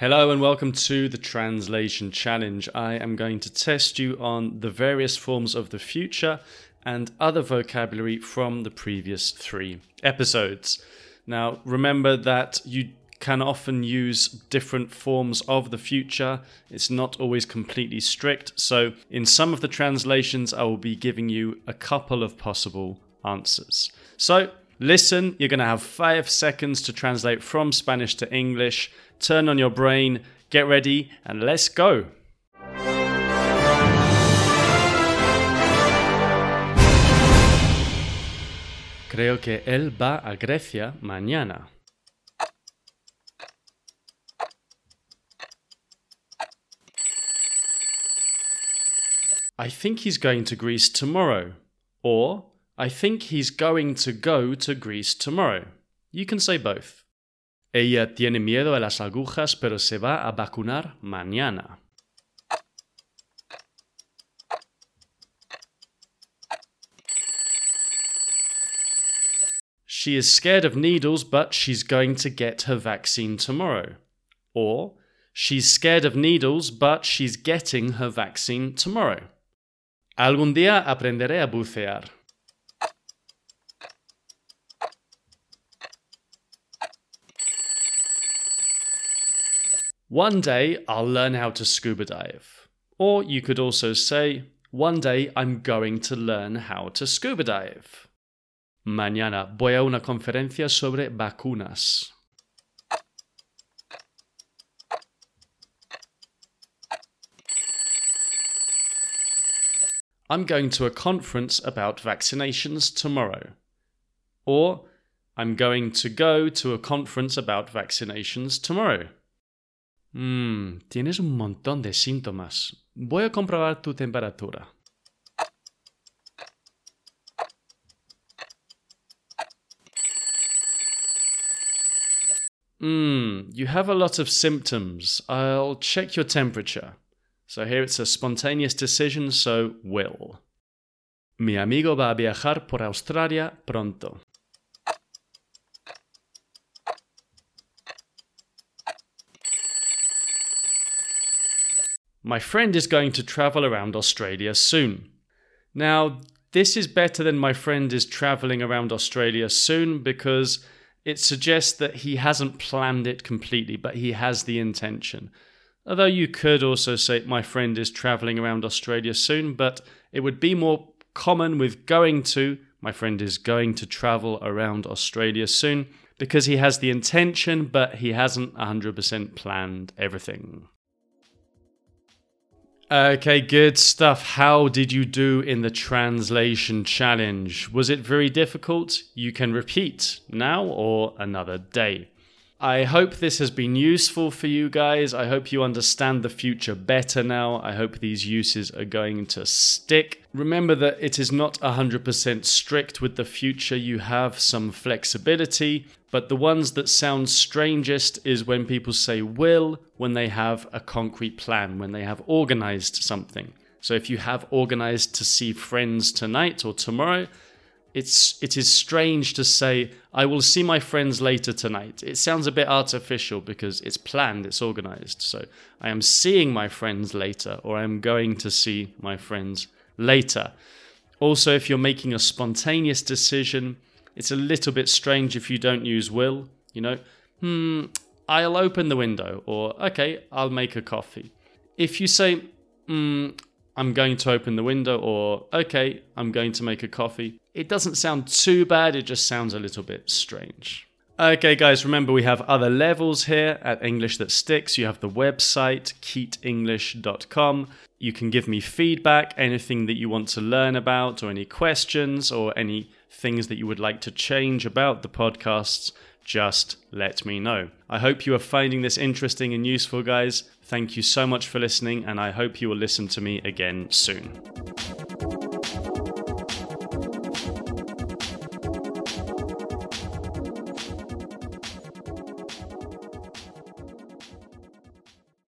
Hello and welcome to the Translation Challenge. I am going to test you on the various forms of the future and other vocabulary from the previous three episodes. Now, remember that you can often use different forms of the future. It's not always completely strict. So, in some of the translations, I will be giving you a couple of possible answers. So, listen, you're going to have five seconds to translate from Spanish to English. Turn on your brain, get ready, and let's go. Creo que él va a Grecia mañana. I think he's going to Greece tomorrow. Or, I think he's going to go to Greece tomorrow. You can say both. Ella tiene miedo a las agujas, pero se va a vacunar mañana. She is scared of needles, but she's going to get her vaccine tomorrow. Or, she's scared of needles, but she's getting her vaccine tomorrow. Algún día aprenderé a bucear. One day I'll learn how to scuba dive. Or you could also say, One day I'm going to learn how to scuba dive. Mañana voy a una conferencia sobre vacunas. I'm going to a conference about vaccinations tomorrow. Or, I'm going to go to a conference about vaccinations tomorrow. Mmm, tienes un montón de síntomas. Voy a comprobar tu temperatura. Mmm, you have a lot of symptoms. I'll check your temperature. So here it's a spontaneous decision, so will. Mi amigo va a viajar por Australia pronto. My friend is going to travel around Australia soon. Now, this is better than my friend is traveling around Australia soon because it suggests that he hasn't planned it completely, but he has the intention. Although you could also say, my friend is traveling around Australia soon, but it would be more common with going to, my friend is going to travel around Australia soon, because he has the intention, but he hasn't 100% planned everything. Okay, good stuff. How did you do in the translation challenge? Was it very difficult? You can repeat now or another day. I hope this has been useful for you guys. I hope you understand the future better now. I hope these uses are going to stick. Remember that it is not 100% strict with the future, you have some flexibility, but the ones that sound strangest is when people say will when they have a concrete plan, when they have organized something. So if you have organized to see friends tonight or tomorrow, it's it is strange to say I will see my friends later tonight. It sounds a bit artificial because it's planned, it's organized. So I am seeing my friends later or I am going to see my friends later. Also, if you're making a spontaneous decision, it's a little bit strange if you don't use will, you know. Hmm, I'll open the window or okay, I'll make a coffee. If you say hmm, I'm going to open the window or okay, I'm going to make a coffee, it doesn't sound too bad, it just sounds a little bit strange. Okay, guys, remember we have other levels here at English That Sticks. You have the website, keatenglish.com. You can give me feedback, anything that you want to learn about, or any questions, or any things that you would like to change about the podcasts. Just let me know. I hope you are finding this interesting and useful, guys. Thank you so much for listening, and I hope you will listen to me again soon.